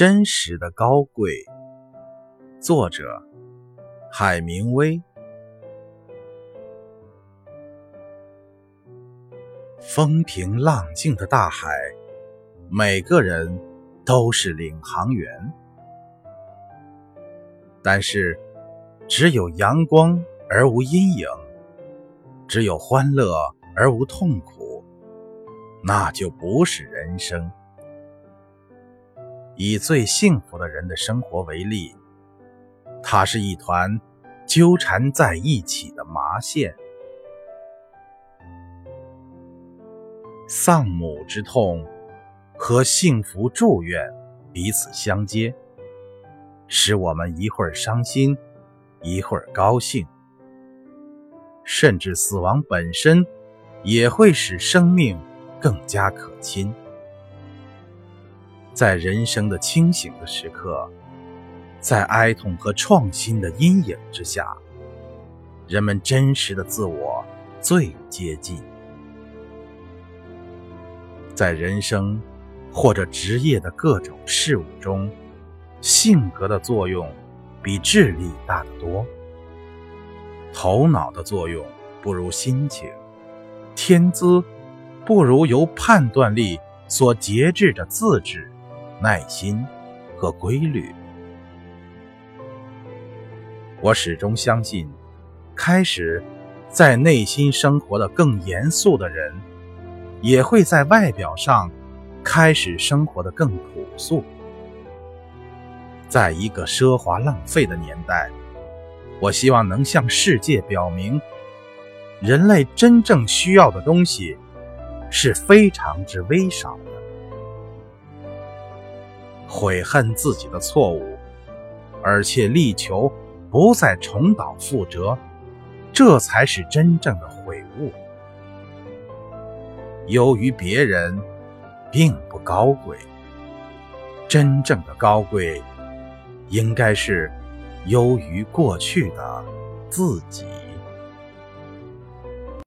真实的高贵。作者：海明威。风平浪静的大海，每个人都是领航员。但是，只有阳光而无阴影，只有欢乐而无痛苦，那就不是人生。以最幸福的人的生活为例，它是一团纠缠在一起的麻线，丧母之痛和幸福祝愿彼此相接，使我们一会儿伤心，一会儿高兴，甚至死亡本身也会使生命更加可亲。在人生的清醒的时刻，在哀痛和创新的阴影之下，人们真实的自我最接近。在人生或者职业的各种事物中，性格的作用比智力大得多。头脑的作用不如心情，天资不如由判断力所节制的自制。耐心和规律，我始终相信，开始在内心生活的更严肃的人，也会在外表上开始生活的更朴素。在一个奢华浪费的年代，我希望能向世界表明，人类真正需要的东西是非常之微少。悔恨自己的错误，而且力求不再重蹈覆辙，这才是真正的悔悟。优于别人，并不高贵。真正的高贵，应该是优于过去的自己。